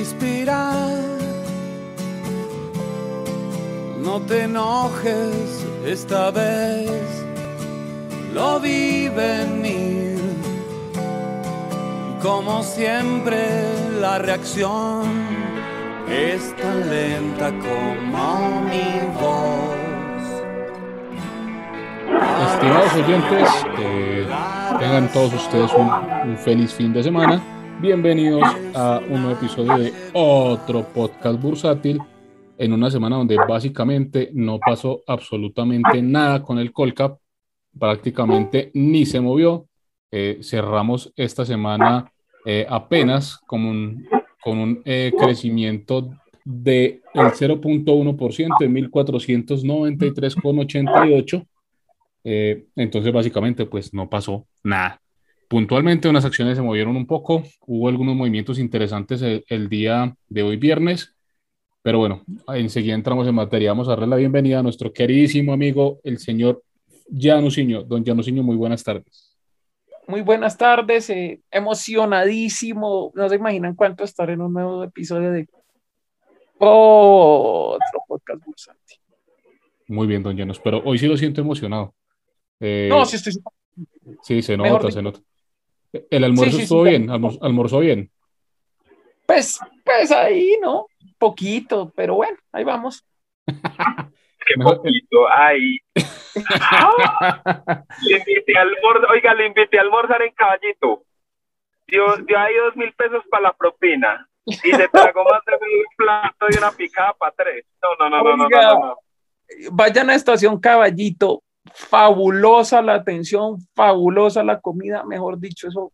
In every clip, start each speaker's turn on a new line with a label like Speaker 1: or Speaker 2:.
Speaker 1: inspirar. No te enojes esta vez, lo vi venir. Como siempre, la reacción es tan lenta como mi voz.
Speaker 2: Estimados oyentes, eh, tengan todos ustedes un, un feliz fin de semana. Bienvenidos a un nuevo episodio de otro podcast bursátil en una semana donde básicamente no pasó absolutamente nada con el Colcap, prácticamente ni se movió. Eh, cerramos esta semana eh, apenas con un, con un eh, crecimiento del 0.1% en 1493,88. Eh, entonces, básicamente, pues no pasó nada. Puntualmente, unas acciones se movieron un poco. Hubo algunos movimientos interesantes el, el día de hoy, viernes. Pero bueno, enseguida entramos en materia. Vamos a darle la bienvenida a nuestro queridísimo amigo, el señor Janusiño. Don Janusiño, muy buenas tardes.
Speaker 3: Muy buenas tardes, eh, emocionadísimo. No se imaginan cuánto estar en un nuevo episodio de otro podcast bursátil.
Speaker 2: Muy bien, don Janus, pero hoy sí lo siento emocionado. Eh,
Speaker 3: No, sí estoy.
Speaker 2: sí, se nota, se nota. El almuerzo
Speaker 3: Sí, sí,
Speaker 2: estuvo
Speaker 3: sí,
Speaker 2: bien, almor- almorzó bien.
Speaker 3: Pues, pues ahí, ¿no? Poquito, pero bueno, ahí vamos.
Speaker 4: Qué
Speaker 2: Mejor-
Speaker 4: poquito, ay. Le invité a almor- Oiga, le invité a almorzar en caballito. Dio, dio ahí dos mil pesos para la propina. Y se tragó más de un plato y una picada para tres. No, no, no, no, no, no, no.
Speaker 3: Vayan a Estación Caballito. Fabulosa la atención, fabulosa la comida, mejor dicho, eso.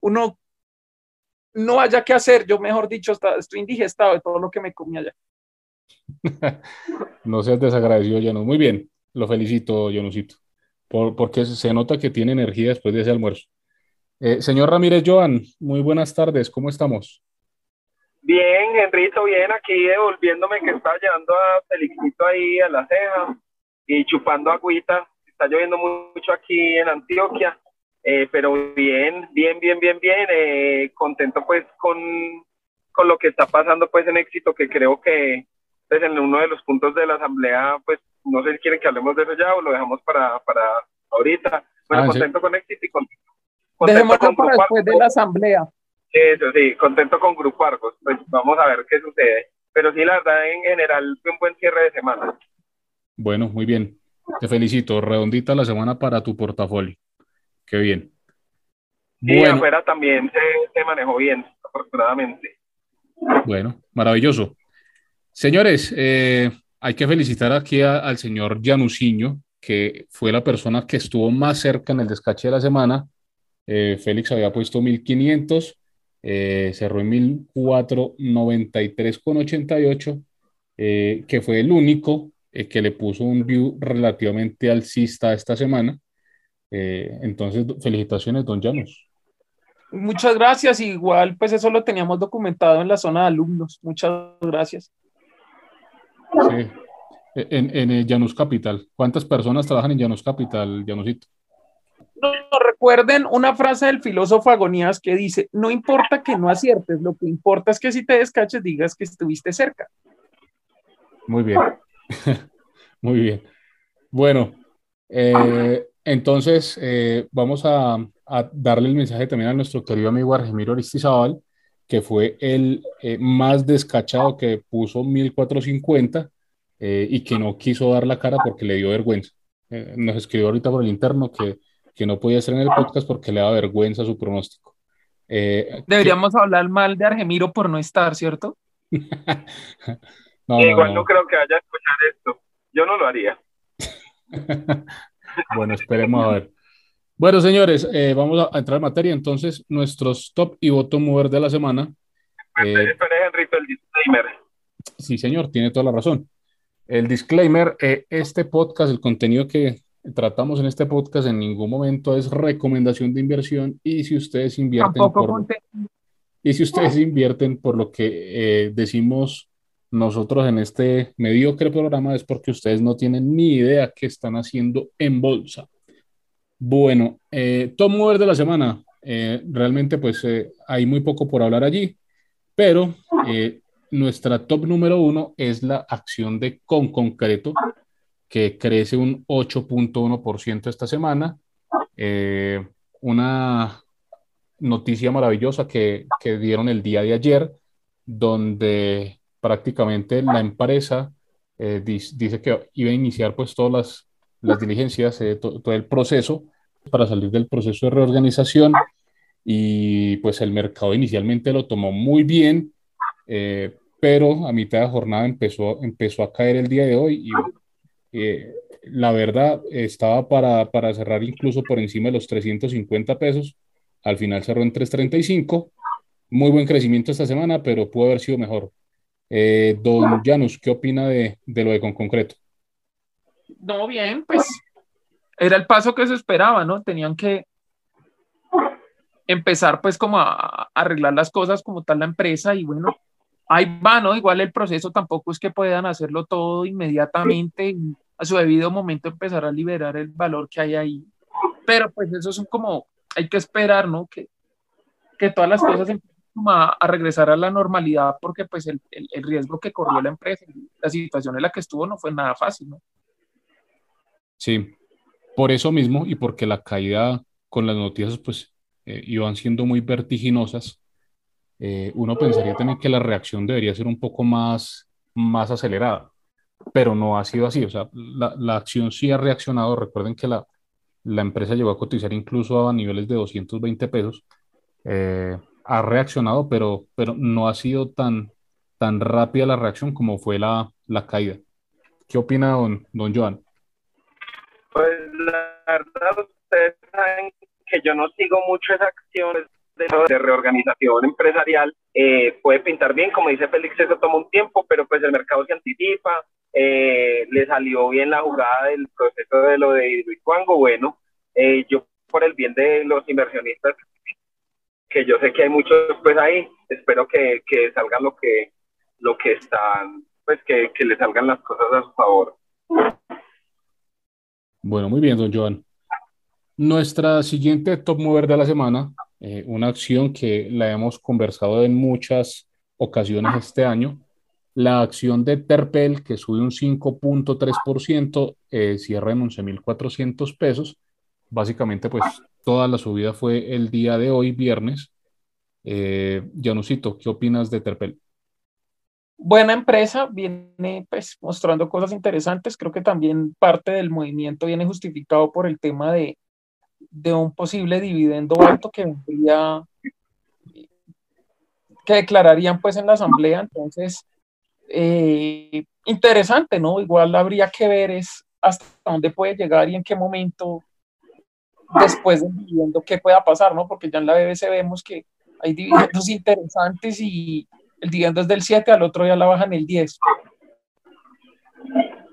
Speaker 3: Uno no haya que hacer, yo mejor dicho, hasta estoy indigestado de todo lo que me comí allá.
Speaker 2: No seas desagradecido, Janus. Muy bien, lo felicito, Janusito, por, porque se nota que tiene energía después de ese almuerzo. Eh, señor Ramírez Joan, muy buenas tardes, ¿cómo estamos?
Speaker 4: Bien, Henrito, bien, aquí devolviéndome que estaba llevando a Felixito ahí a la ceja y chupando agüita. Está lloviendo mucho aquí en Antioquia, eh, pero bien, bien, bien, bien, bien. eh, contento pues con, con lo que está pasando pues en éxito, que creo que pues en uno de los puntos de la asamblea, pues no sé si quieren que hablemos de eso ya o lo dejamos para, para ahorita. Bueno,
Speaker 2: Ah, sí.
Speaker 4: contento con éxito y con, contento
Speaker 3: Dejémoslo
Speaker 4: con
Speaker 3: para
Speaker 4: Grupo
Speaker 3: después de
Speaker 4: Argos.
Speaker 3: la asamblea.
Speaker 4: Eso sí, contento con Grupo Argos. Pues vamos a ver qué sucede. Pero sí, la verdad, en general, fue un buen cierre de semana.
Speaker 2: Bueno, muy bien, te felicito, redondita la semana para tu portafolio. Qué bien.
Speaker 4: Y
Speaker 2: Bueno,
Speaker 4: afuera también se, se manejó bien, afortunadamente.
Speaker 2: bueno, maravilloso. Señores, eh, hay que felicitar aquí a- al señor Janusiño, que fue la persona que estuvo más cerca en el descache de la semana. Eh, Félix había puesto 1500, eh, cerró en 1493,88, eh, que fue el único eh, que le puso un view relativamente alcista esta semana. Eh, entonces, felicitaciones, don Janus.
Speaker 3: Muchas gracias. Igual, pues eso lo teníamos documentado en la zona de alumnos. Muchas gracias.
Speaker 2: Sí. En, en Janus Capital. ¿Cuántas personas trabajan en Janus Capital, Janusito?
Speaker 3: No, no, recuerden una frase del filósofo Agonías que dice, no importa que no aciertes, lo que importa es que si te descaches digas que estuviste cerca.
Speaker 2: Muy bien. Muy bien. Bueno, eh, entonces eh, vamos a, a darle el mensaje también a nuestro querido amigo Argemiro Aristizábal, que fue el eh, más descachado que puso 1450 eh, y que no quiso dar la cara porque le dio vergüenza. Nos escribió ahorita por el interno que, que no podía estar en el podcast porque le da vergüenza su pronóstico.
Speaker 3: Deberíamos hablar mal de Argemiro por no estar, ¿cierto?
Speaker 2: no, no,
Speaker 4: Igual
Speaker 2: no.
Speaker 4: no creo que vaya a escuchar esto. Yo no lo haría.
Speaker 2: Bueno, esperemos a ver. Bueno, señores, eh, vamos a entrar en materia. Entonces, nuestros top y bottom mover de la semana. Eh,
Speaker 4: Espere, Henrito, el disclaimer.
Speaker 2: sí, señor, tiene toda la razón. El disclaimer, eh, este podcast, el contenido que tratamos en este podcast en ningún momento es recomendación de inversión y si ustedes invierten
Speaker 3: Tampoco
Speaker 2: por,
Speaker 3: conté.
Speaker 2: y si ustedes invierten por lo que eh, decimos nosotros en este mediocre programa es porque ustedes no tienen ni idea qué están haciendo en bolsa. Bueno, eh, top mover de la semana. Eh, realmente pues eh, hay muy poco por hablar allí, pero Eh, nuestra top número uno es la acción de Con Concreto, que crece un 8.1% esta semana. Eh, una noticia maravillosa que, que, dieron el día de ayer, donde prácticamente la empresa eh, dice, que iba a iniciar pues todas las, las diligencias, eh, todo el proceso para salir del proceso de reorganización y pues el mercado inicialmente lo tomó muy bien, eh, pero a mitad de jornada empezó, empezó a caer el día de hoy y la verdad estaba para, para cerrar incluso por encima de los 350 pesos, al final cerró en 335, muy buen crecimiento esta semana, pero pudo haber sido mejor. Eh, don Janus, ¿qué opina de, de, lo de con concreto?
Speaker 3: No, bien, pues era el paso que se esperaba, ¿no? Tenían que empezar pues como a, arreglar las cosas como tal la empresa y bueno, ahí va, ¿no? Igual el proceso tampoco es que puedan hacerlo todo inmediatamente y a su debido momento empezar a liberar el valor que hay ahí. Pero pues eso es como, hay que esperar, ¿no? Que, que todas las cosas empiecen a, regresar a la normalidad porque pues el, el, riesgo que corrió la empresa, la situación en la que estuvo no fue nada fácil, ¿no?
Speaker 2: Sí, por eso mismo y porque la caída con las noticias pues eh, iban siendo muy vertiginosas, eh, uno pensaría también que la reacción debería ser un poco más, más acelerada, pero no ha sido así, o sea, la, la acción sí ha reaccionado, recuerden que la, la empresa llegó a cotizar incluso a niveles de 220 pesos, eh, ha reaccionado, pero, pero no ha sido tan, tan rápida la reacción como fue la, la caída. ¿Qué opina don, don Joan?
Speaker 4: Pues la verdad, ustedes saben que yo no sigo mucho esas acciones de, de reorganización empresarial. Eh, puede pintar bien, como dice Félix, eso toma un tiempo, pero pues el mercado se anticipa, eh, le salió bien la jugada del proceso de lo de Hidroituango. Bueno, eh, yo por el bien de los inversionistas que yo sé que hay muchos pues ahí, espero que, que salgan lo que, lo que están, pues que, que le salgan las cosas a su favor.
Speaker 2: Bueno, muy bien, don Joan. Nuestra siguiente top mover de la semana, eh, una acción que la hemos conversado en muchas ocasiones este año, la acción de Terpel, que sube un 5.3%, eh, cierra en 11.400 pesos. Básicamente, pues toda la subida fue el día de hoy, viernes. Eh, Janusito, ¿qué opinas de Terpel?
Speaker 3: Buena empresa, viene pues mostrando cosas interesantes. Creo que también parte del movimiento viene justificado por el tema de, de un posible dividendo alto que vendría, que declararían pues en la asamblea. Entonces, eh, interesante, ¿no? Igual habría que ver es hasta dónde puede llegar y en qué momento después del dividendo qué pueda pasar, ¿no? Porque ya en la BBC vemos que hay dividendos interesantes y el dividendo es del 7, al otro ya la bajan el 10.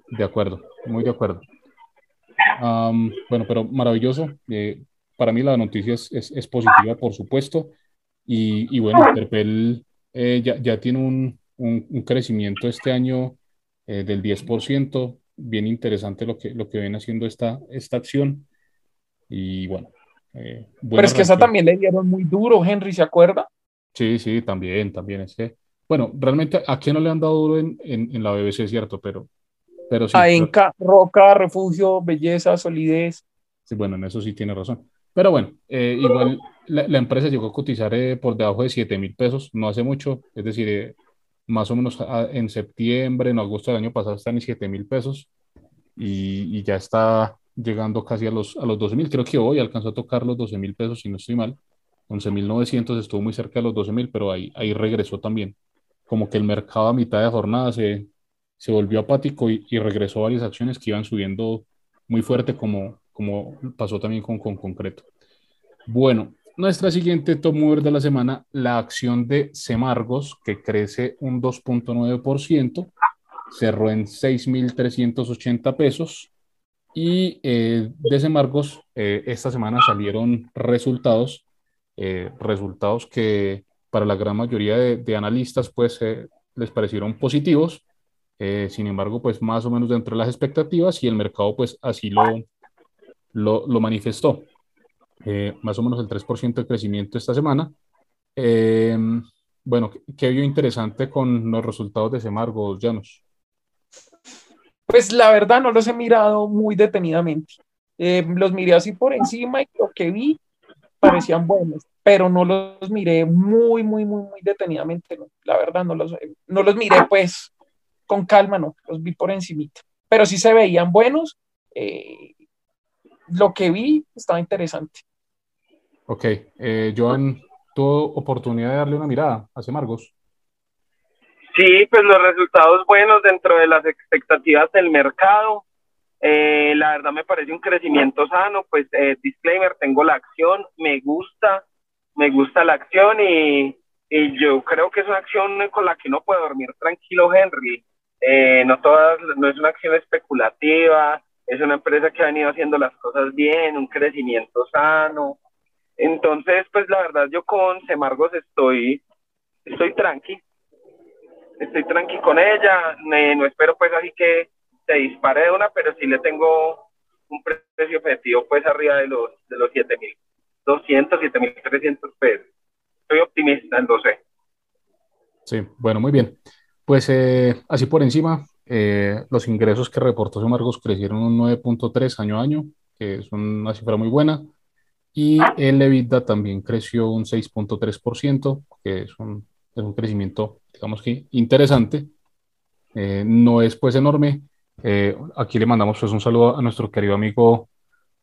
Speaker 2: De acuerdo, muy de acuerdo. bueno, pero maravilloso. Eh, para mí la noticia es, es, positiva, por supuesto. Y, y bueno, Terpel eh, ya, ya, tiene un, un, un, crecimiento este año eh, del 10%. Bien interesante lo que, lo que ven haciendo esta, esta acción. Y bueno.
Speaker 3: Eh, Pero es que esa también le dieron muy duro, Henry, ¿se acuerda?
Speaker 2: Sí, sí, también, también. Es que, bueno, realmente a quién no le han dado duro en, en, en la BBC, ¿cierto? Pero, pero sí.
Speaker 3: A Enca, Roca, Refugio, Belleza, Solidez.
Speaker 2: Sí, bueno, en eso sí tiene razón. Pero bueno, eh, igual la, la, empresa llegó a cotizar eh, por debajo de 7 mil pesos, no hace mucho, es decir, eh, más o menos a, en septiembre, en agosto del año pasado están en 7 mil pesos y, y, ya está llegando casi a los, a los 12 mil. Creo que hoy alcanzó a tocar los 12 mil pesos, si no estoy mal. 11 mil 900 estuvo muy cerca de los 12 mil, pero ahí, ahí regresó también. Como que el mercado a mitad de jornada se, se volvió apático y, y, regresó varias acciones que iban subiendo muy fuerte, como, como pasó también con, con concreto. Bueno, nuestra siguiente top mover de la semana, la acción de Semargos, que crece un 2.9%, cerró en 6.380 pesos y eh, eh, esta semana salieron resultados, eh, resultados que para la gran mayoría de, de analistas pues eh, les parecieron positivos, sin embargo pues más o menos dentro de las expectativas y el mercado pues así lo, lo, manifestó. más o menos el 3% de crecimiento esta semana. bueno, ¿qué vio interesante con los resultados de Semargos, Llanos?
Speaker 3: Pues la verdad no los he mirado muy detenidamente. Eh, los miré así por encima y lo que vi parecían buenos, pero no los miré muy, muy, muy, muy detenidamente. La verdad no los, no los miré pues con calma, no, los vi por encimita. Pero sí se veían buenos. Eh, lo que vi estaba interesante.
Speaker 2: Ok, eh, Joan, ¿tuvo oportunidad de darle una mirada a Semargos?
Speaker 4: Sí, pues los resultados buenos dentro de las expectativas del mercado. Eh, la verdad me parece un crecimiento sano, pues eh, disclaimer, tengo la acción, me gusta, me gusta la acción y, yo creo que es una acción con la que uno puede dormir tranquilo, Henry. Eh, no, todas, no es una acción especulativa, es una empresa que ha venido haciendo las cosas bien, un crecimiento sano. Entonces, pues la verdad yo con Semargos estoy, estoy tranqui, estoy tranqui con ella, no espero pues así que se dispare de una, pero sí le tengo un precio objetivo pues arriba de los, de los 7.200, 7.300 pesos. Estoy optimista, sé.
Speaker 2: Sí, bueno, muy bien. Pues eh, así por encima, eh, los ingresos que reportó Semargos crecieron un 9.3 año a año, que es una cifra muy buena. Y el EBITDA también creció un 6.3%, que es un, es un, crecimiento, digamos que interesante. Eh, no es pues enorme. Eh, aquí le mandamos pues un saludo a nuestro querido amigo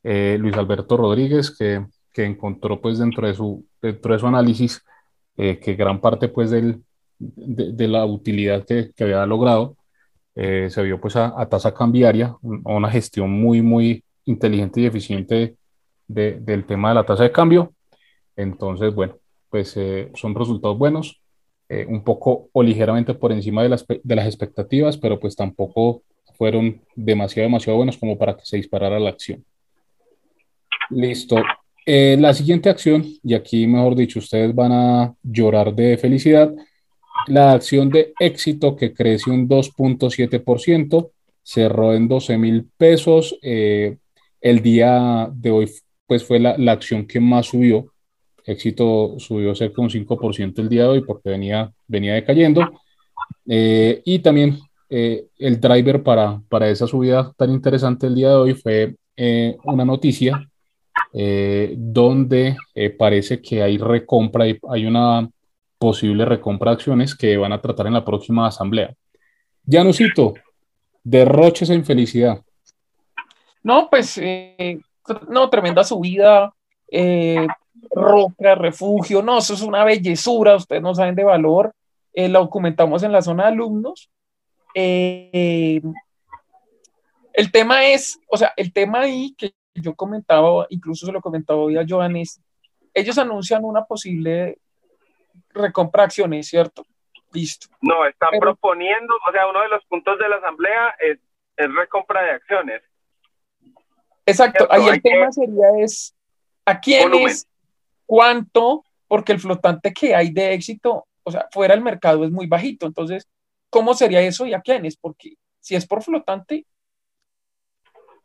Speaker 2: eh, Luis Alberto Rodríguez, que, que, encontró pues dentro de su, dentro de su análisis que gran parte pues del, de, de la utilidad que, que había logrado eh, se vio pues a, a, tasa cambiaria, a una gestión muy, muy inteligente y eficiente de, del tema de la tasa de cambio. Entonces, bueno, pues eh, son resultados buenos, eh, un poco o ligeramente por encima de las, de las expectativas, pero pues tampoco fueron demasiado, demasiado buenos como para que se disparara la acción. Listo. la siguiente acción, y aquí mejor dicho, ustedes van a llorar de felicidad, la acción de éxito que creció un 2.7%, cerró en 12 mil pesos. Eh, el día de hoy pues fue la, la, acción que más subió. Éxito subió cerca de un 5% el día de hoy porque venía, venía decayendo. Eh, y también eh, el driver para, para esa subida tan interesante el día de hoy fue eh, una noticia donde parece que hay recompra, hay, hay una posible recompra de acciones que van a tratar en la próxima asamblea. Cito, derroches en felicidad.
Speaker 3: No, pues, no, tremenda subida, roca, refugio, no, eso es una bellezura, ustedes no saben de valor, eh, lo documentamos en la zona de alumnos. Eh, el tema es, o sea, el tema ahí que yo comentaba, incluso se lo comentaba hoy a Joan, ellos anuncian una posible recompra acciones, ¿cierto? Listo.
Speaker 4: No, están Pero, proponiendo, o sea, uno de los puntos de la asamblea es, es recompra de acciones.
Speaker 3: Exacto, ¿cierto? ahí el Hay tema que... sería es a quiénes, cuánto, porque el flotante que hay de éxito, o sea, fuera del mercado es muy bajito, entonces, ¿cómo sería eso y a quiénes? Porque si es por flotante,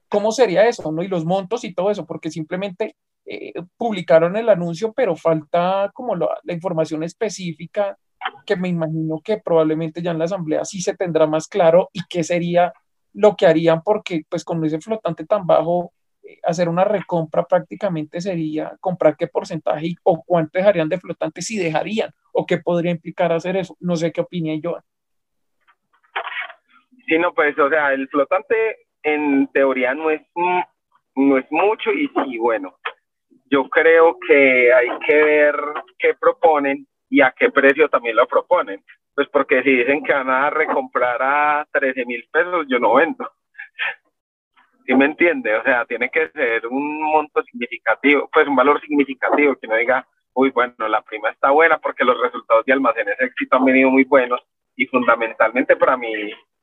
Speaker 3: ¿cómo sería eso? ¿no? Y los montos y todo eso, porque simplemente eh, publicaron el anuncio, pero falta como la, la, información específica que me imagino que probablemente ya en la asamblea sí se tendrá más claro y qué sería lo que harían, porque pues con ese flotante tan bajo, hacer una recompra prácticamente sería comprar qué porcentaje o cuánto dejarían de flotante si dejarían, o qué podría implicar hacer eso. No sé qué opina yo.
Speaker 4: Sí, no, pues, o sea, el flotante en teoría no es, no es mucho y sí, bueno, yo creo que hay que ver qué proponen y a qué precio también lo proponen. Pues porque si dicen que van a recomprar a 13 mil pesos, yo no vendo. ¿Sí me entiende? O sea, tiene que ser un monto significativo, pues un valor significativo, que no diga, uy, bueno, la prima está buena porque los resultados de almacenes de éxito han venido muy buenos y fundamentalmente para mí,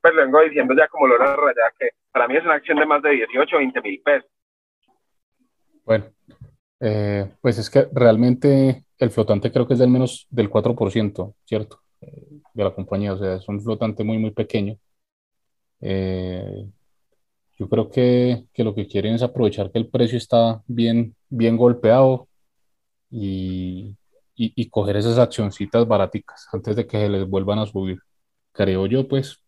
Speaker 4: pues lo vengo diciendo ya como lo raya, que para mí es una acción de más de 18 o 20 mil pesos.
Speaker 2: Bueno, eh, pues es que realmente el flotante creo que es del menos del 4%, ¿cierto? De la compañía, o sea, es un flotante muy, muy pequeño. Eh, yo creo que, que, lo que quieren es aprovechar que el precio está bien, bien golpeado y, y, coger esas accioncitas baraticas antes de que se les vuelvan a subir. Creo yo, pues,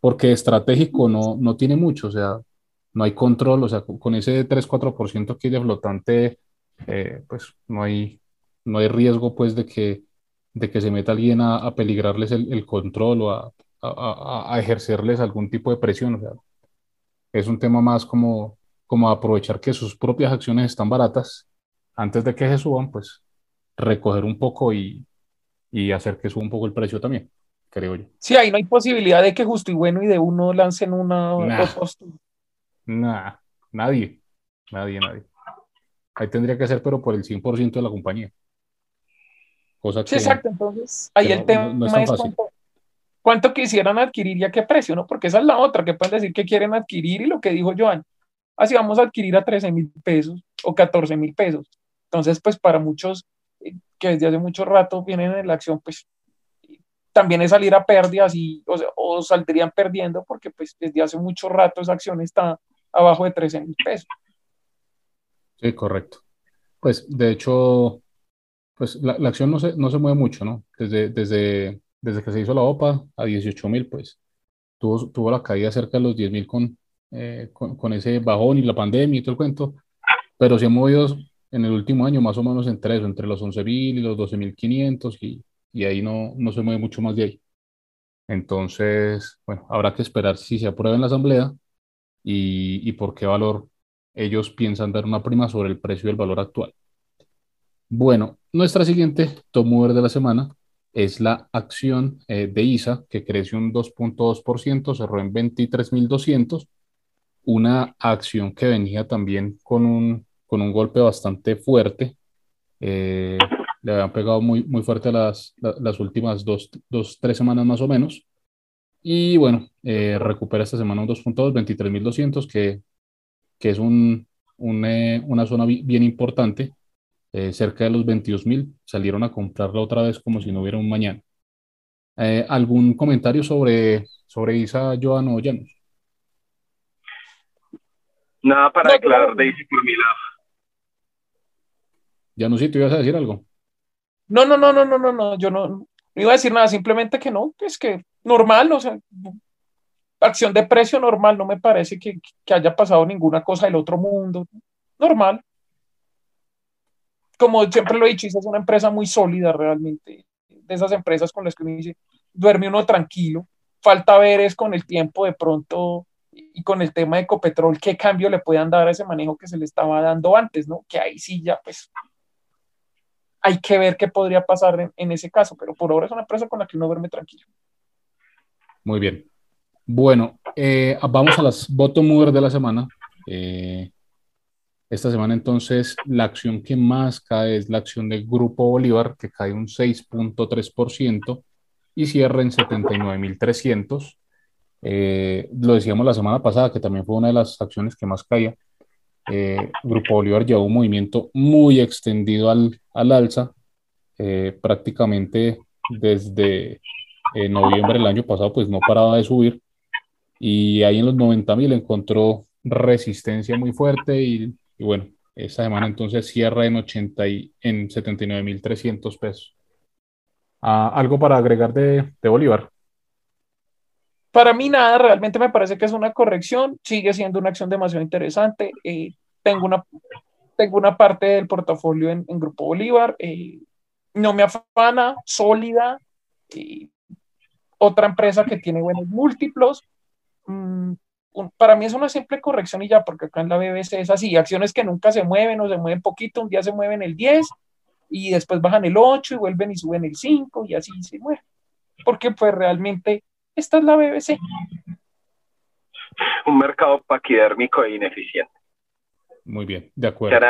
Speaker 2: porque estratégico no, no tiene mucho, o sea, no hay control, o sea, con ese 3-4% que hay de flotante, eh, pues no hay, no hay riesgo, pues, de que, de que se meta alguien a, a peligrarles el, el, control o a, a, a, ejercerles algún tipo de presión, o sea, es un tema más como, como aprovechar que sus propias acciones están baratas antes de que se suban, pues recoger un poco y, y hacer que suba un poco el precio también, creo yo.
Speaker 3: Sí, ahí no hay posibilidad de que justo y bueno y de uno lancen una
Speaker 2: Nah, nadie, nadie, nadie. Ahí tendría que ser, pero por el 100% de la compañía.
Speaker 3: Cosa sí, exacto. Entonces, ahí el tema es, cuánto, quisieran adquirir y a qué precio, ¿no? Porque esa es la otra, que pueden decir que quieren adquirir y lo que dijo Joan, así vamos a adquirir a 13 mil pesos o 14 mil pesos. Entonces, pues para muchos eh, que desde hace mucho rato vienen en la acción, pues también es salir a pérdidas y, o, saldrían perdiendo porque pues desde hace mucho rato esa acción está abajo de 13 mil pesos.
Speaker 2: Sí, correcto. Pues de hecho, pues la, acción no se, no se mueve mucho, ¿no? Desde, desde, desde que se hizo la OPA a 18 mil, pues tuvo, tuvo la caída cerca de los 10 mil con, eh, con, con, ese bajón y la pandemia y todo el cuento, pero se ha movido en el último año más o menos entre eso, entre los 11 mil y los 12 mil 500 y, y ahí no, no se mueve mucho más de ahí. Entonces, bueno, habrá que esperar si se aprueba en la Asamblea y, por qué valor ellos piensan dar una prima sobre el precio del valor actual. Bueno, nuestra siguiente tomover de la semana es la acción eh, de ISA, que creció un 2.2%, cerró en 23.200, una acción que venía también con un, con un golpe bastante fuerte. Eh, le habían pegado muy, muy fuerte las, las últimas dos, dos, tres semanas más o menos. Y bueno, eh, recupera esta semana un 2.2, 23.200, que, que es un, un, eh, una zona bien importante, eh, cerca de los 22.000. Salieron a comprarla otra vez como si no hubiera un mañana. ¿Algún comentario sobre, sobre Isa, Joan o Janus?
Speaker 4: Nada para declarar de Isa por mi lado.
Speaker 2: Janus, ¿sí te ibas a decir algo?
Speaker 3: No, no, no, no, no, no, no, yo no, no iba a decir nada, simplemente que no, es que normal, o sea, acción de precio normal, no me parece que, que haya pasado ninguna cosa del otro mundo, normal. Como siempre lo he dicho, es una empresa muy sólida realmente, de esas empresas con las que uno dice, duerme uno tranquilo, falta ver es con el tiempo de pronto y con el tema de Ecopetrol, qué cambio le puedan dar a ese manejo que se le estaba dando antes, ¿no? Que ahí sí ya, pues, hay que ver qué podría pasar en, ese caso, pero por ahora es una empresa con la que uno duerme tranquilo.
Speaker 2: Muy bien. Bueno, eh, vamos a las bottom mover de la semana. Eh, esta semana entonces la acción que más cae es la acción del Grupo Bolívar, que cae un 6.3% y cierra en 79.300. Eh, lo decíamos la semana pasada, que también fue una de las acciones que más caía. Eh, Grupo Bolívar llevó un movimiento muy extendido al, al alza, eh, prácticamente desde eh, noviembre del año pasado, pues no paraba de subir. Y ahí en los 90 mil encontró resistencia muy fuerte y, bueno, esta semana entonces cierra en, 80 y, en 79 mil 300 pesos. Ah, ¿Algo para agregar de, de Bolívar?
Speaker 3: Para mí nada, realmente me parece que es una corrección, sigue siendo una acción demasiado interesante. Eh, tengo, una, tengo una parte del portafolio en, Grupo Bolívar, eh, no me afana, sólida, otra empresa que tiene buenos múltiplos. Mm, para mí es una simple corrección y ya, porque acá en la BBC es así, acciones que nunca se mueven o se mueven poquito, un día se mueven el 10 y después bajan el 8 y vuelven y suben el 5 y así se mueven. Porque pues realmente esta es la BBC.
Speaker 4: Un mercado paquidérmico e ineficiente.
Speaker 2: Muy bien, de acuerdo.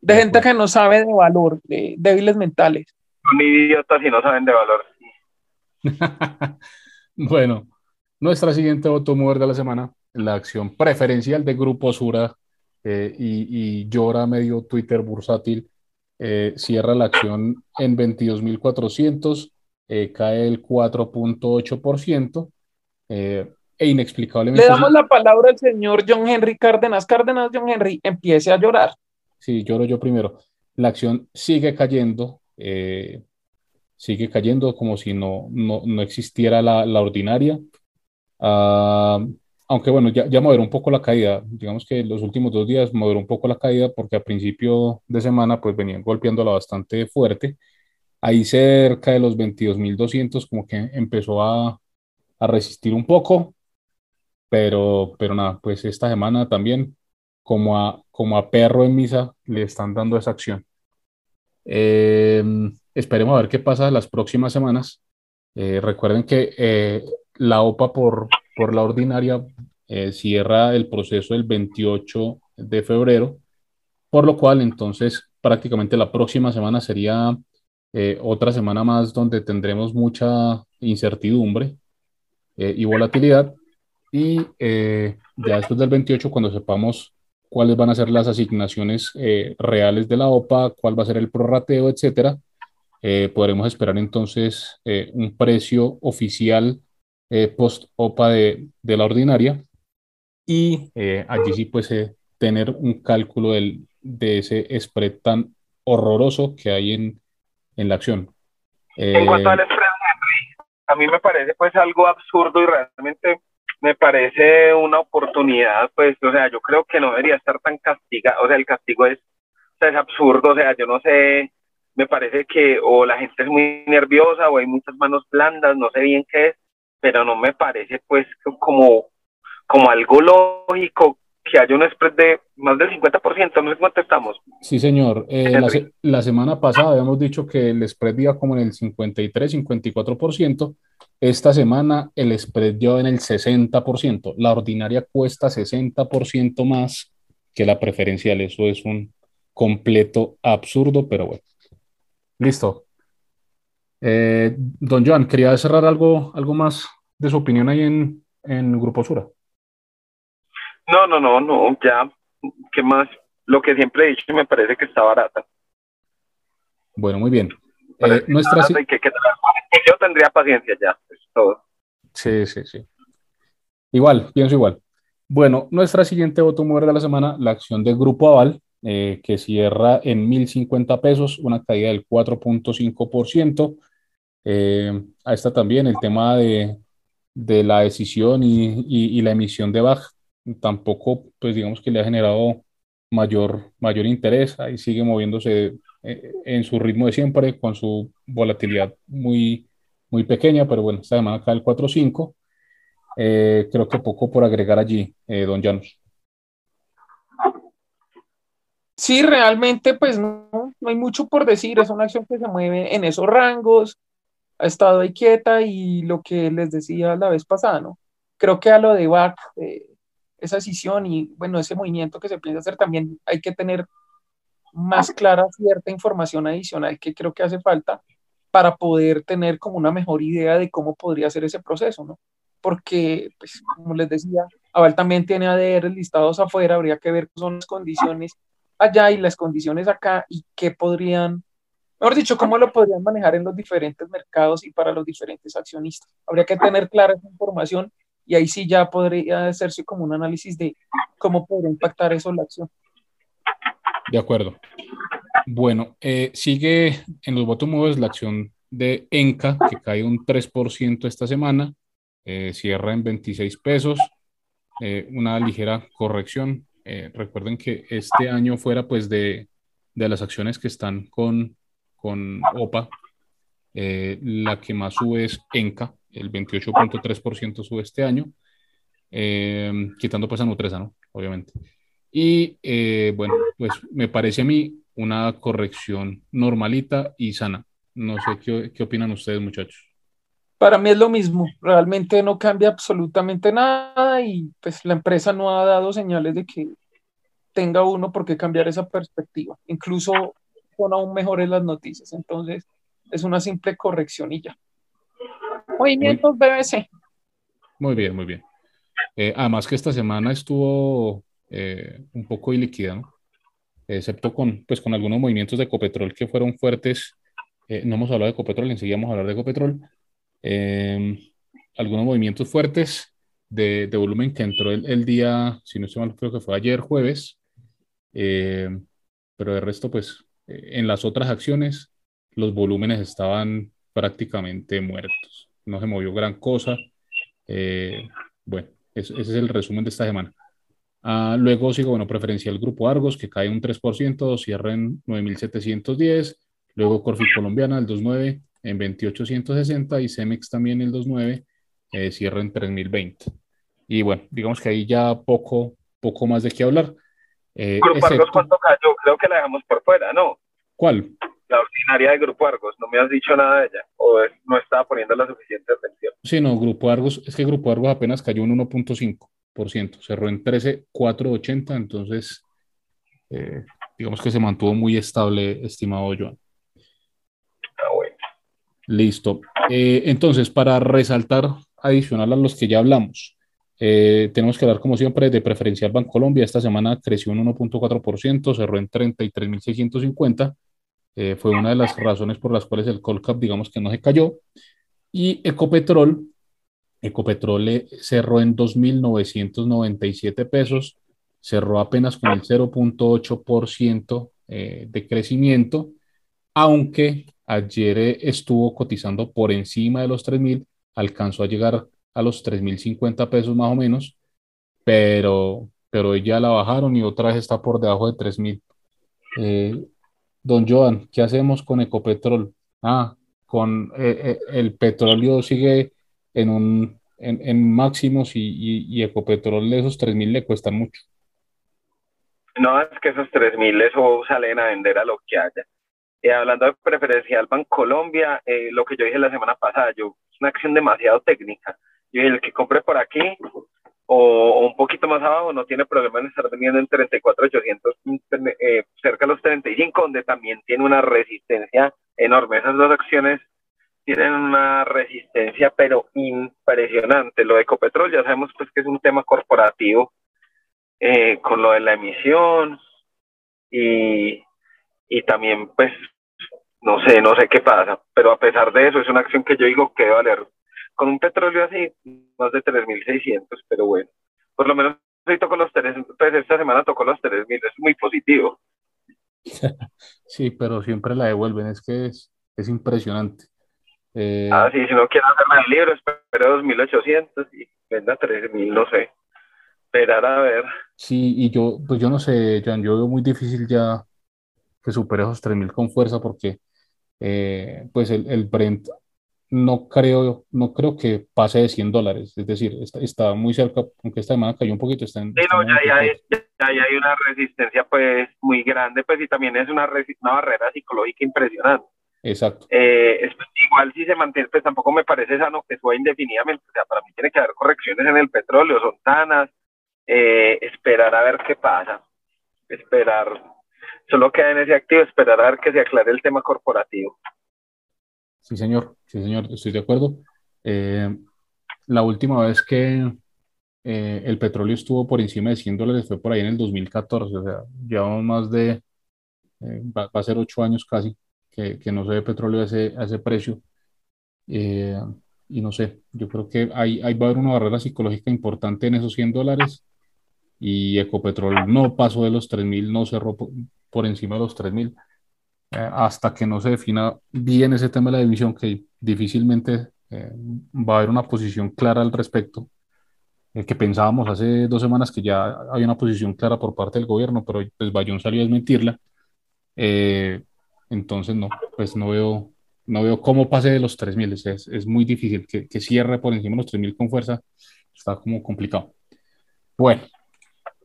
Speaker 3: De, gente que no sabe de valor, de débiles mentales.
Speaker 4: Son idiotas y no saben de valor.
Speaker 2: bueno, nuestra siguiente automóvil de la semana, la acción preferencial de Grupo Sura eh, y, llora medio Twitter bursátil, eh, cierra la acción en 22.400, eh, cae el 4.8%. Eh, e inexplicablemente.
Speaker 3: Le damos la palabra al señor John Henry Cárdenas. Cárdenas, John Henry, empiece a llorar.
Speaker 2: Sí, lloro yo primero. la acción sigue cayendo, sigue cayendo como si no, no, no existiera la, la ordinaria. Ah, aunque bueno, ya, ya moderó un poco la caída. Digamos que los últimos dos días moderó un poco la caída porque a principio de semana pues venían golpeándola bastante fuerte. Ahí cerca de los 22.200 como que empezó a, a resistir un poco, pero, pero nada, pues esta semana también como a, como a perro en misa le están dando esa acción. Eh, esperemos a ver qué pasa las próximas semanas. Eh, recuerden que eh, la OPA por, por la ordinaria cierra el proceso el 28 de febrero, por lo cual entonces prácticamente la próxima semana sería otra semana más donde tendremos mucha incertidumbre y volatilidad. Y ya después del 28, cuando sepamos cuáles van a ser las asignaciones eh, reales de la OPA, cuál va a ser el prorrateo, etcétera. Eh, podremos esperar entonces eh, un precio oficial post-OPA de, de, la ordinaria y allí sí pues tener un cálculo del, de ese spread tan horroroso que hay en, en la acción.
Speaker 4: en cuanto al spread, a mí me parece pues algo absurdo y realmente me parece una oportunidad, pues, o sea, yo creo que no debería estar tan castigado, o sea, el castigo es, es absurdo, o sea, yo no sé, me parece que o la gente es muy nerviosa o hay muchas manos blandas, no sé bien qué es, pero no me parece pues como, como algo lógico que haya un spread de más del 50%, no sé cuánto estamos.
Speaker 2: Sí, señor. Eh, la, la, semana pasada habíamos dicho que el spread iba como en el 53, 54%. Esta semana el spread dio en el 60%. La ordinaria cuesta 60% más que la preferencial. Eso es un completo absurdo, pero bueno. Listo. Eh, don Joan, quería cerrar algo, algo más de su opinión ahí en, en Grupo Sura.
Speaker 4: No, no, no, no, ya, ¿qué más? Lo que siempre he dicho me parece que está barata.
Speaker 2: Bueno, muy bien. Eh, nuestra...
Speaker 4: que, yo tendría paciencia ya, es todo.
Speaker 2: Sí, sí, sí. Igual, pienso igual. Bueno, nuestra siguiente voto mover de la semana, la acción del Grupo Aval, eh, que cierra en 1.050 pesos, una caída del 4.5%. Eh, a esta también el tema de, de la decisión y, y, la emisión de BAG tampoco, pues digamos que le ha generado mayor, mayor interés. Ahí sigue moviéndose eh, en su ritmo de siempre, con su volatilidad muy, muy pequeña, pero bueno, esta semana cae el 4.5. Eh, creo que poco por agregar allí, eh, don Llanos.
Speaker 3: Sí, realmente, pues no, no hay mucho por decir. Es una acción que se mueve en esos rangos, ha estado ahí quieta y lo que les decía la vez pasada, ¿no? Creo que a lo de BAC, esa decisión y bueno, ese movimiento que se piensa hacer también hay que tener más clara cierta información adicional que creo que hace falta para poder tener como una mejor idea de cómo podría ser ese proceso, ¿no? Porque, pues, como les decía, Aval también tiene ADR listados afuera, habría que ver son las condiciones allá y las condiciones acá y qué podrían, mejor dicho, cómo lo podrían manejar en los diferentes mercados y para los diferentes accionistas. Habría que tener clara esa información y ahí sí ya podría hacerse como un análisis de cómo podría impactar eso la acción.
Speaker 2: De acuerdo. Bueno, eh, sigue en los votos moves la acción de Enca, que cae un 3% esta semana, eh, cierra en 26 pesos, eh, una ligera corrección. recuerden que este año fuera pues de, de las acciones que están con, con OPA, la que más sube es Enca, el 28.3% sube este año, quitando pues a Nutresa, ¿no? Obviamente. Y bueno, pues me parece a mí una corrección normalita y sana. No sé qué, qué opinan ustedes, muchachos.
Speaker 3: Para mí es lo mismo, realmente no cambia absolutamente nada y pues la empresa no ha dado señales de que tenga uno por qué cambiar esa perspectiva. Incluso son aún mejores las noticias, entonces es una simple corrección y ya. Movimientos BBC.
Speaker 2: Muy bien, muy bien. Eh, además que esta semana estuvo eh, un poco iliquida, ¿no? excepto con, pues, con algunos movimientos de Ecopetrol que fueron fuertes. Eh, no hemos hablado de Ecopetrol, enseguida vamos a hablar de Ecopetrol. Em, algunos movimientos fuertes de, de, volumen que entró el, el, día, si no estoy mal, creo que fue ayer jueves. Em, pero de resto, pues en las otras acciones los volúmenes estaban prácticamente muertos. No se movió gran cosa. Eh, bueno, ese es el resumen de esta semana. Ah, luego sigo, bueno, preferencial Grupo Argos, que cae un 3%, cierra en 9.710. Luego Corfi Colombiana, el 2.9 en 2860 y Cemex también el 2.9 eh, cierra en 3020. Y bueno, digamos que ahí ya poco, poco más de qué hablar.
Speaker 4: Eh, Grupo Argos, ¿cuánto cayó? Creo que la dejamos por fuera, ¿no?
Speaker 2: ¿Cuál?
Speaker 4: La ordinaria de Grupo Argos, no me has dicho nada de ella, o no estaba poniendo la suficiente atención.
Speaker 2: Sí, no, Grupo Argos, es que Grupo Argos apenas cayó un 1.5%, cerró en 13,480, entonces eh, digamos que se mantuvo muy estable, estimado Joan.
Speaker 4: Ah, bueno.
Speaker 2: Listo. Eh, entonces, para resaltar, adicional a los que ya hablamos, eh, tenemos que hablar, como siempre, de preferencial Bancolombia. Esta semana creció un 1.4%, cerró en 33.650. Eh, fue una de las razones por las cuales el Colcap, digamos que no se cayó. Y Ecopetrol, Ecopetrol cerró en 2.997 pesos, cerró apenas con el 0.8% eh, de crecimiento, aunque ayer estuvo cotizando por encima de los 3.000, alcanzó a llegar a los 3.050 pesos más o menos, pero, pero ya la bajaron y otra vez está por debajo de 3.000. Eh, don Joan, ¿qué hacemos con Ecopetrol? Ah, con eh, eh, el petróleo sigue en un en, máximos y, y, Ecopetrol de esos 3.000 le cuestan mucho.
Speaker 4: No, es que esos 3.000 eso salen a vender a lo que haya. Y hablando de preferencial Bancolombia, eh, lo que yo dije la semana pasada, yo, es una acción demasiado técnica y el que compre por aquí o, un poquito más abajo no tiene problema en estar vendiendo en 34,800 eh, cerca de los 35 donde también tiene una resistencia enorme. Esas dos acciones tienen una resistencia pero impresionante. Lo de Ecopetrol ya sabemos pues que es un tema corporativo eh, con lo de la emisión y, y también pues no sé, no sé qué pasa, pero a pesar de eso es una acción que yo digo que debe valer con un petróleo así, más de 3.600, pero bueno, por lo menos hoy tocó los 3, pues esta semana tocó los 3.000, es muy positivo.
Speaker 2: Sí, pero siempre la devuelven, es que es, es impresionante.
Speaker 4: Eh, ah, sí, si no quieren hacer el libro, espero 2.800 y venda 3.000, no sé. Esperar a ver.
Speaker 2: Sí, y yo, pues yo no sé, Jan, yo veo muy difícil ya que supere esos 3.000 con fuerza porque eh, pues el, el Brent no creo, no creo que pase de 100 dólares, es decir, está, está muy cerca, aunque esta semana cayó un poquito. Está
Speaker 4: sí, no, ya, hay, hay, una resistencia pues muy grande, pues y también es una, una barrera psicológica impresionante.
Speaker 2: Exacto.
Speaker 4: Eh, igual si se mantiene, pues tampoco me parece sano que suba indefinidamente, o sea, para mí tiene que haber correcciones en el petróleo, son tanas, eh, esperar a ver qué pasa, esperar, solo queda en ese activo, esperar a ver que se aclare el tema corporativo.
Speaker 2: Sí, señor, sí, señor, estoy de acuerdo. Eh, la última vez que eh, el petróleo estuvo por encima de 100 dólares fue por ahí en el 2014, o sea, llevamos más de, eh, va, a ser ocho años casi que, que, no se ve petróleo a ese, a ese precio. y no sé, yo creo que hay, hay, va a haber una barrera psicológica importante en esos 100 dólares y Ecopetrol no pasó de los 3.000, no cerró por, por encima de los 3.000. Eh, hasta que no se defina bien ese tema de la división, que difícilmente eh, va a haber una posición clara al respecto, el que pensábamos hace dos semanas que ya había una posición clara por parte del gobierno, pero pues Bayón salió a desmentirla. Eh, entonces, no, pues no veo, no veo cómo pase de los 3.000, es, es muy difícil que, que cierre por encima de los 3.000 con fuerza, está como complicado. Bueno,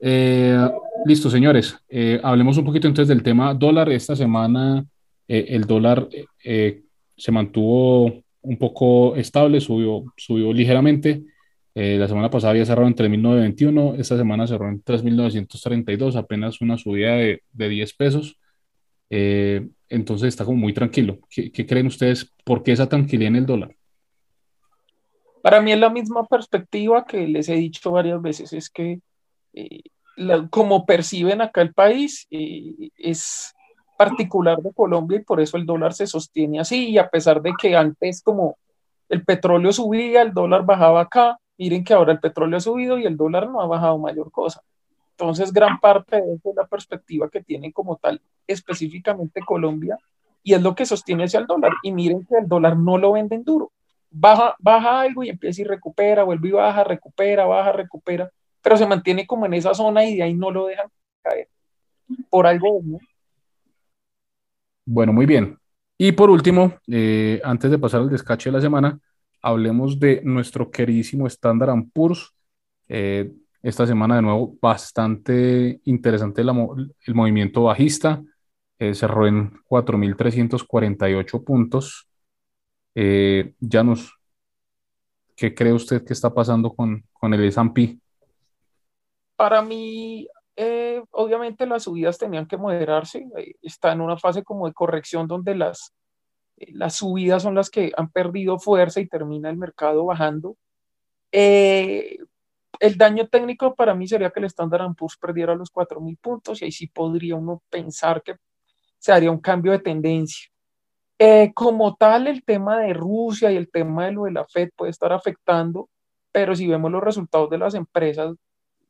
Speaker 2: eh, listo, señores. Eh, hablemos un poquito entonces del tema dólar. Esta semana eh, el dólar se mantuvo un poco estable, subió, subió ligeramente. la semana pasada había cerrado en 3.921, esta semana cerró en 3.932, apenas una subida de, de 10 pesos. entonces está como muy tranquilo. ¿Qué, ¿Qué creen ustedes? ¿Por qué esa tranquilidad en el dólar?
Speaker 3: Para mí es la misma perspectiva que les he dicho varias veces, es que eh, como perciben acá el país eh, es particular de Colombia y por eso el dólar se sostiene así y a pesar de que antes como el petróleo subía, el dólar bajaba acá, miren que ahora el petróleo ha subido y el dólar no ha bajado mayor cosa. Entonces, gran parte de es la perspectiva que tiene como tal específicamente Colombia y es lo que sostiene hacia el dólar. Y miren que el dólar no lo venden duro. Baja, baja algo y empieza y recupera, vuelve y baja, recupera, baja, recupera, pero se mantiene como en esa zona y de ahí no lo dejan caer. Por algo, ¿no?
Speaker 2: Bueno, muy bien. Y por último, eh, antes de pasar al descache de la semana, hablemos de nuestro queridísimo Standard Poor's. Eh, esta semana de nuevo bastante interesante el movimiento bajista. Eh, cerró en 4.348 puntos. Eh, Janus, ¿qué cree usted que está pasando con, con el S&P?
Speaker 3: Para mí, eh, obviamente las subidas tenían que moderarse. Eh, está en una fase como de corrección donde las, las subidas son las que han perdido fuerza y termina el mercado bajando. Eh, el daño técnico para mí sería que el Standard Poor's perdiera los 4.000 puntos y ahí sí podría uno pensar que se haría un cambio de tendencia. Eh, como tal, el tema de Rusia y el tema de lo de la Fed puede estar afectando, pero si vemos los resultados de las empresas,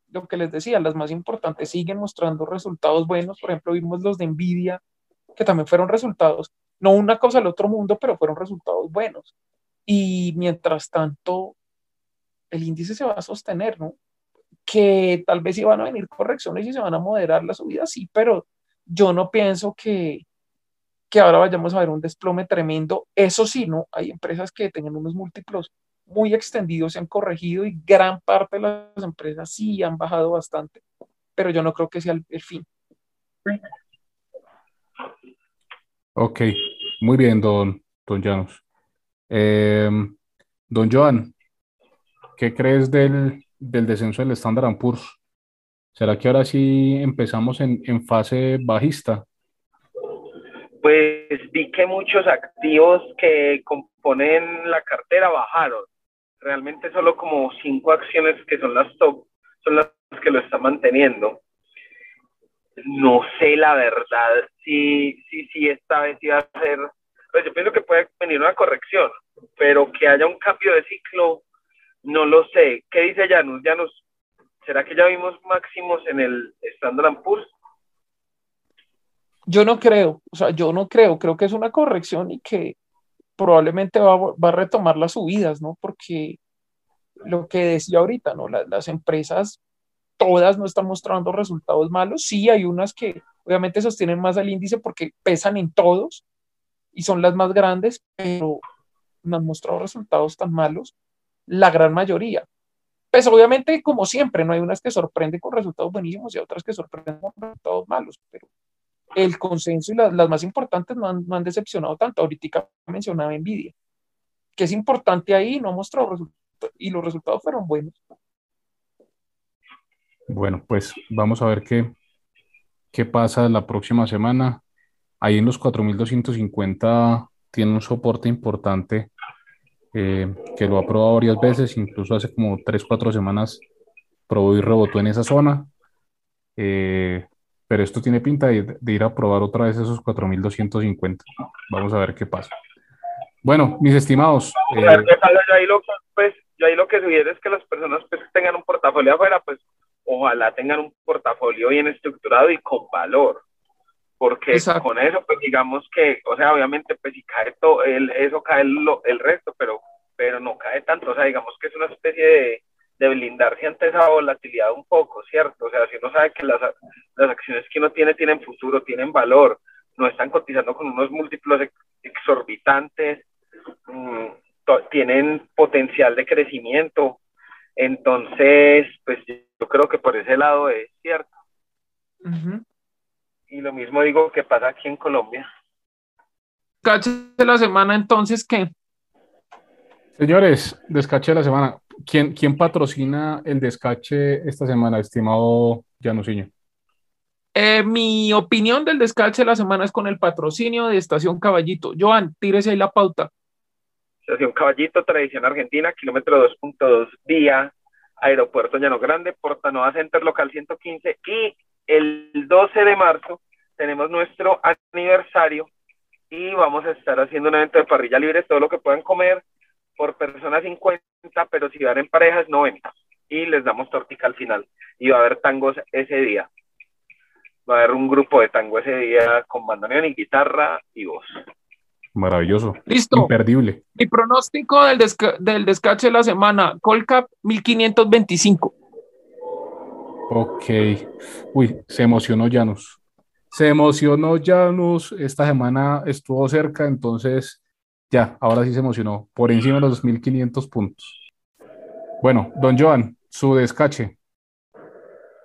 Speaker 3: lo que les decía, las más importantes siguen mostrando resultados buenos. Por ejemplo, vimos los de Nvidia, que también fueron resultados, no una cosa del otro mundo, pero fueron resultados buenos. Y mientras tanto, el índice se va a sostener, ¿no? Que tal vez iban a venir correcciones y se van a moderar las subidas, sí, pero yo no pienso que, que ahora vayamos a ver un desplome tremendo. Eso sí, ¿no? Hay empresas que tengan unos múltiplos muy extendidos, se han corregido y gran parte de las empresas sí han bajado bastante, pero yo no creo que sea el, fin.
Speaker 2: Ok, muy bien, don, don Janus. Em, don Joan, ¿Qué crees del, del descenso del Standard Poor's? ¿Será que ahora sí empezamos en, en fase bajista?
Speaker 4: Pues vi que muchos activos que componen la cartera bajaron. Realmente solo como cinco acciones que son las top son las que lo están manteniendo. No sé la verdad si, si, si esta vez iba a ser, pues yo pienso que puede venir una corrección, pero que haya un cambio de ciclo, no lo sé. ¿Qué dice Janus? Janus, ¿será que ya vimos máximos en el Standard Poor's?
Speaker 3: Yo no creo, o sea, yo no creo, creo que es una corrección y que probablemente va, va a retomar las subidas, ¿no? Porque lo que decía ahorita, ¿no? Las, las empresas todas no están mostrando resultados malos, sí hay unas que obviamente sostienen más al índice porque pesan en todos y son las más grandes, pero no han mostrado resultados tan malos la gran mayoría. Pues obviamente, como siempre, no hay unas que sorprenden con resultados buenísimos y otras que sorprenden con resultados malos, pero el consenso y las, las más importantes no han, no han, decepcionado tanto. Ahorita mencionaba Nvidia, que es importante ahí, no ha mostrado resultados y los resultados fueron buenos.
Speaker 2: Bueno, pues vamos a ver qué, qué pasa la próxima semana. Ahí en los 4250 tiene un soporte importante eh, que lo ha probado varias veces, incluso hace como 3, 4 semanas probó y rebotó en esa zona. Eh, pero esto tiene pinta de, de, ir a probar otra vez esos 4250. Vamos a ver qué pasa. Bueno, mis estimados.
Speaker 4: Eh, yo, ahí lo, pues, yo ahí lo que sugiero es que las personas pues, tengan un portafolio afuera, pues ojalá tengan un portafolio bien estructurado y con valor porque Exacto. con eso, pues digamos que, o sea, obviamente, pues si cae todo, el, eso cae el, el, resto, pero, pero no cae tanto, o sea, digamos que es una especie de, de blindarse ante esa volatilidad un poco, ¿cierto? O sea, si uno sabe que las, las acciones que uno tiene tienen futuro, tienen valor, no están cotizando con unos múltiplos exorbitantes, mmm, tienen potencial de crecimiento, entonces, pues yo creo que por ese lado es cierto. Uh -huh. Y lo mismo digo que pasa aquí en Colombia.
Speaker 3: Descache de la semana, entonces, ¿qué?
Speaker 2: Señores, descache de la semana. ¿Quién, quién patrocina el descache esta semana, estimado Janusiño?
Speaker 3: Eh, mi opinión del descache de la semana es con el patrocinio de Estación Caballito. Joan, tírese ahí la pauta.
Speaker 4: Estación Caballito, tradición argentina, kilómetro 2.2, vía Aeropuerto Llano Grande, Portanoa Center Local 115 y el 12 de marzo tenemos nuestro aniversario y vamos a estar haciendo un evento de parrilla libre, todo lo que puedan comer por persona 50, pero si van en parejas, 90. y les damos tortica al final. Y va a haber tangos ese día. Va a haber un grupo de tango ese día con bandoneón y guitarra y voz.
Speaker 2: Maravilloso.
Speaker 3: Listo.
Speaker 2: Imperdible.
Speaker 3: Mi pronóstico del, desca- del descache de la semana, Colcap 1525.
Speaker 2: Ok. Uy, se emocionó Janus. Se emocionó Janus. Esta semana estuvo cerca, entonces ya, ahora sí se emocionó. Por encima de los 2.500 puntos. Bueno, don Joan, su descache.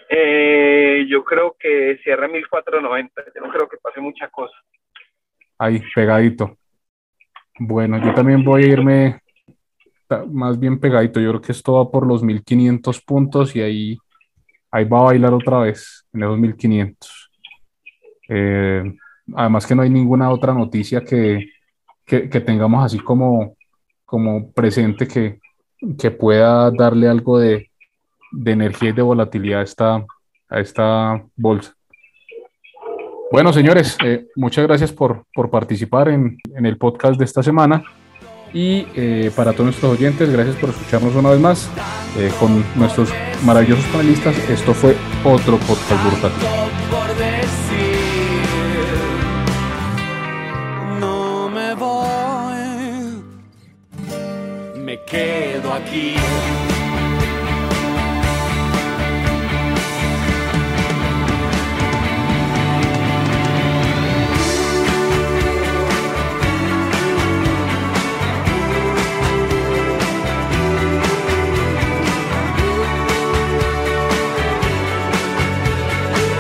Speaker 4: Eh, yo creo que cierra 1490. Yo no creo que pase mucha cosa.
Speaker 2: Ahí, pegadito. Bueno, yo también voy a irme más bien pegadito. Yo creo que esto va por los 1500 puntos y ahí, ahí va a bailar otra vez en esos 1500. Eh, además que no hay ninguna otra noticia que, que, tengamos así como, como presente que, que pueda darle algo de, de energía y de volatilidad a esta, a esta bolsa. Bueno, señores, eh, muchas gracias por, por participar en, en el podcast de esta semana. Y eh, para todos nuestros oyentes, gracias por escucharnos una vez más eh, con nuestros maravillosos panelistas. Esto fue otro podcast bursátil.
Speaker 1: Quedo aquí.